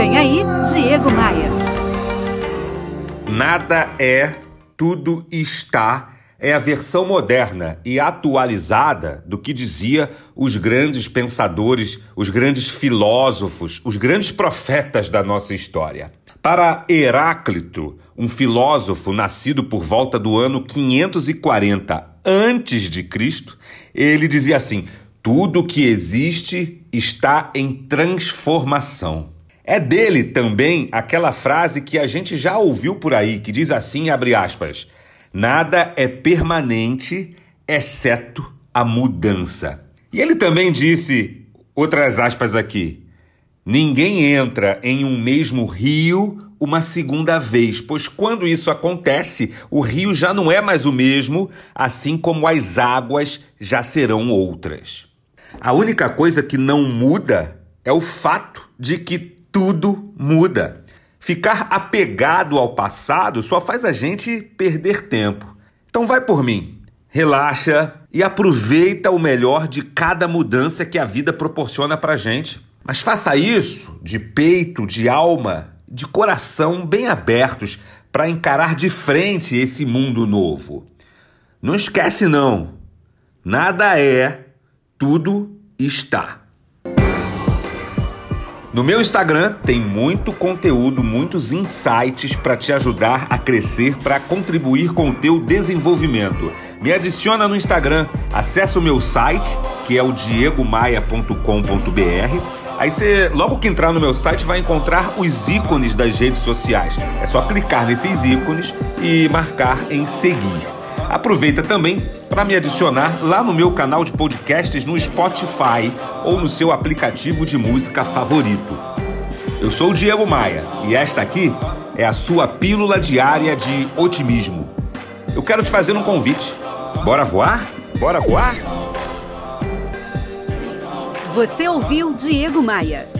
Vem aí, Diego Maia. Nada é, tudo está é a versão moderna e atualizada do que dizia os grandes pensadores, os grandes filósofos, os grandes profetas da nossa história. Para Heráclito, um filósofo nascido por volta do ano 540 antes de Cristo, ele dizia assim: tudo que existe está em transformação. É dele também aquela frase que a gente já ouviu por aí, que diz assim, abre aspas: Nada é permanente exceto a mudança. E ele também disse, outras aspas aqui: Ninguém entra em um mesmo rio uma segunda vez, pois quando isso acontece, o rio já não é mais o mesmo, assim como as águas já serão outras. A única coisa que não muda é o fato de que tudo muda. Ficar apegado ao passado só faz a gente perder tempo. Então vai por mim. Relaxa e aproveita o melhor de cada mudança que a vida proporciona pra gente. Mas faça isso de peito, de alma, de coração bem abertos para encarar de frente esse mundo novo. Não esquece não. Nada é, tudo está. No meu Instagram tem muito conteúdo, muitos insights para te ajudar a crescer, para contribuir com o teu desenvolvimento. Me adiciona no Instagram, acessa o meu site, que é o diegomaia.com.br. Aí você, logo que entrar no meu site, vai encontrar os ícones das redes sociais. É só clicar nesses ícones e marcar em seguir. Aproveita também para me adicionar lá no meu canal de podcasts no Spotify ou no seu aplicativo de música favorito. Eu sou o Diego Maia e esta aqui é a sua pílula diária de otimismo. Eu quero te fazer um convite. Bora voar? Bora voar? Você ouviu Diego Maia.